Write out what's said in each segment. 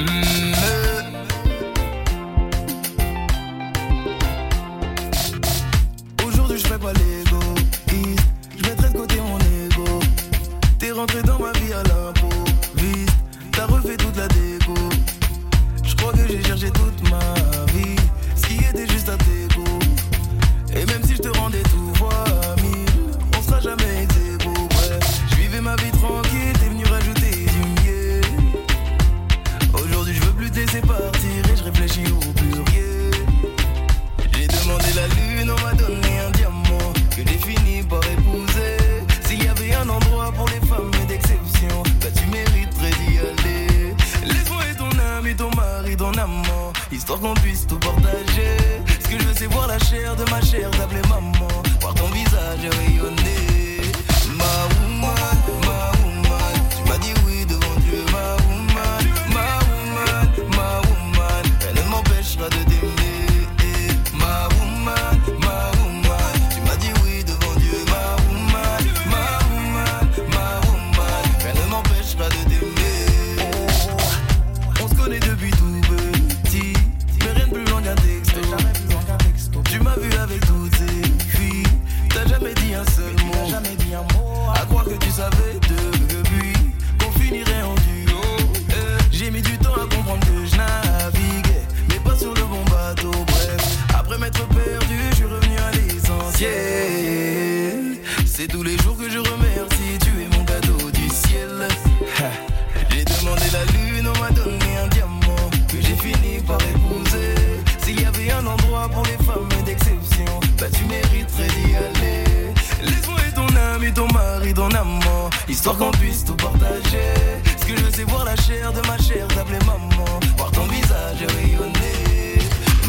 Mm. Aujourd'hui, je fais pas l'égoïste? Je mettrai de côté mon ego. T'es rentré dans ma vie. histoire qu'on puisse tout partager. Ce que je veux, c'est voir la chair de ma chair, t'appeler maman, voir ton visage rayonner. tu savais depuis qu'on finirait en duo. Euh, j'ai mis du temps à comprendre que je naviguais, mais pas sur le bon bateau. Bref, après m'être perdu, je suis revenu à l'essentiel. C'est tous les jours que je Histoire qu'on puisse tout partager. Ce que je veux c'est voir la chair de ma chair T'appeler maman. Voir ton visage rayonner.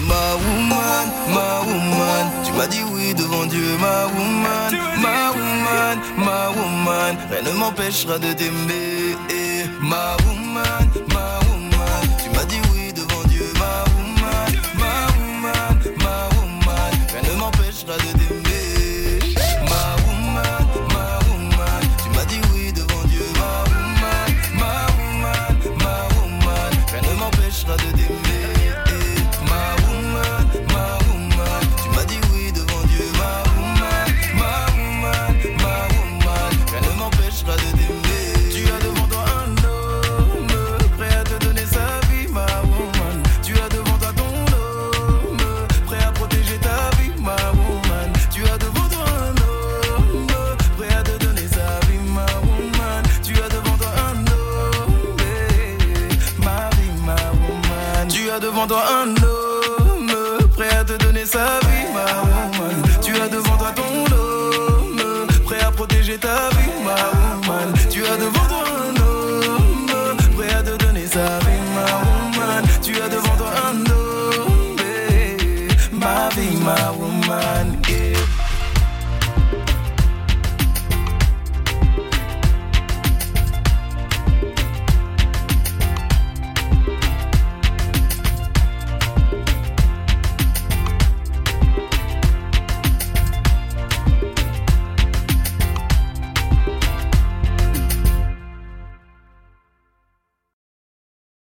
Ma woman, ma woman. Tu m'as dit oui devant Dieu Ma woman, ma woman, ma woman. Rien ne m'empêchera de t'aimer. devant toi un homme prêt à te donner sa vie, ma woman. Tu as devant toi ton homme prêt à protéger ta vie.